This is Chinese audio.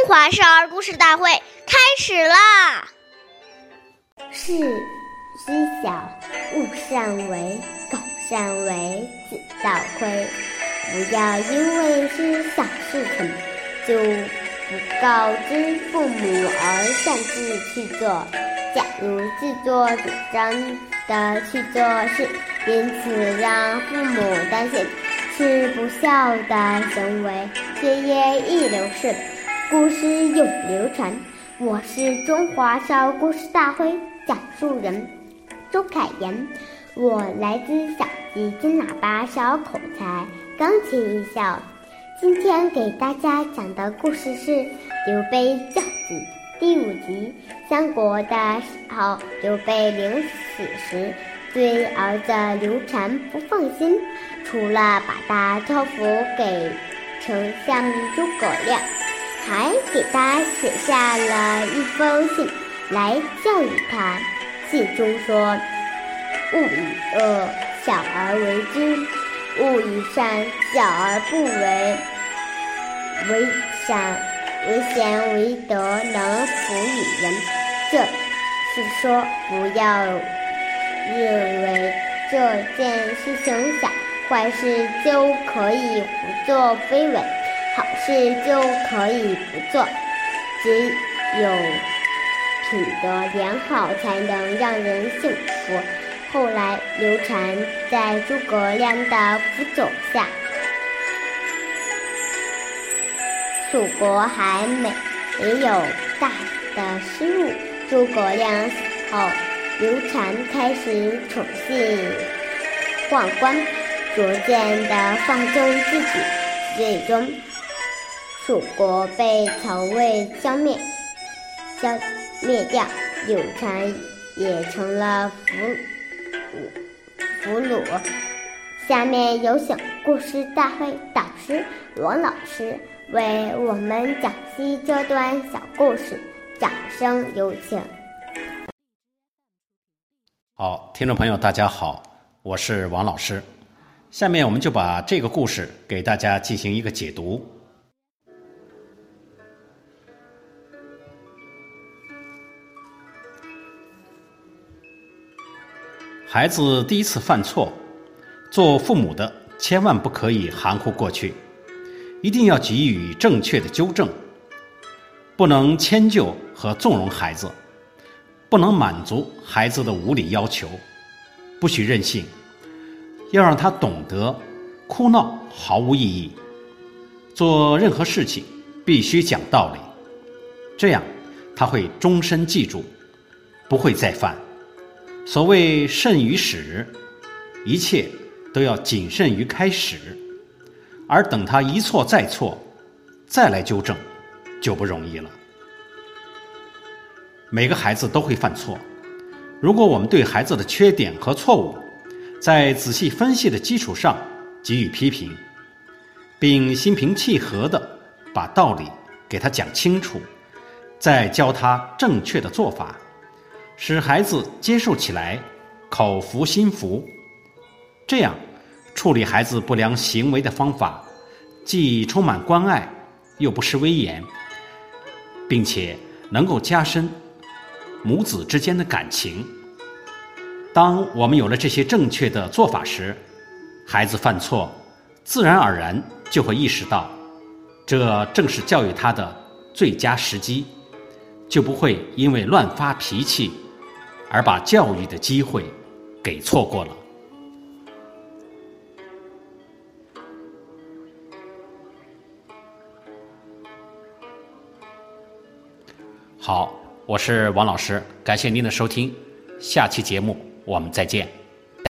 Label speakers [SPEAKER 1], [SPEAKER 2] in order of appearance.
[SPEAKER 1] 中华少儿故事大会开始啦！
[SPEAKER 2] 事虽小，勿擅为；苟擅为，子道亏。不要因为是小事情，就不告知父母而擅自去做。假如自作主张的去做事，因此让父母担心，是不孝的行为，血液易流逝，故事永流传。我是中华少儿故事大会讲述人周凯言，我来自小鸡金喇叭小口才钢琴艺校。今天给大家讲的故事是《刘备教子》第五集。三国的时候，刘备临死时对儿子刘禅不放心，除了把他托付给丞相诸葛亮，还给他写下了一封信来教育他。信中说：“勿以恶小而为之，勿以善小而不为。为善为贤为德，能辅以人。”这是说，不要认为这件事情小，坏事就可以胡作非为，好事就可以不做。只有品德良好，才能让人幸福。后来，刘禅在诸葛亮的辅佐下，蜀国还没没有大的失误。诸葛亮死后，刘禅开始宠信宦官，逐渐的放纵自己，最终蜀国被曹魏消灭，消灭掉，刘禅也成了俘俘虏。下面有请故事大会导师王老师为我们讲析这段小故事。掌声有请。
[SPEAKER 3] 好，听众朋友，大家好，我是王老师。下面我们就把这个故事给大家进行一个解读。孩子第一次犯错，做父母的千万不可以含糊过去，一定要给予正确的纠正。不能迁就和纵容孩子，不能满足孩子的无理要求，不许任性，要让他懂得哭闹毫无意义。做任何事情必须讲道理，这样他会终身记住，不会再犯。所谓慎于始，一切都要谨慎于开始，而等他一错再错，再来纠正。就不容易了。每个孩子都会犯错，如果我们对孩子的缺点和错误，在仔细分析的基础上给予批评，并心平气和地把道理给他讲清楚，再教他正确的做法，使孩子接受起来口服心服，这样处理孩子不良行为的方法，既充满关爱，又不失威严。并且能够加深母子之间的感情。当我们有了这些正确的做法时，孩子犯错，自然而然就会意识到，这正是教育他的最佳时机，就不会因为乱发脾气而把教育的机会给错过了。好，我是王老师，感谢您的收听，下期节目我们再见。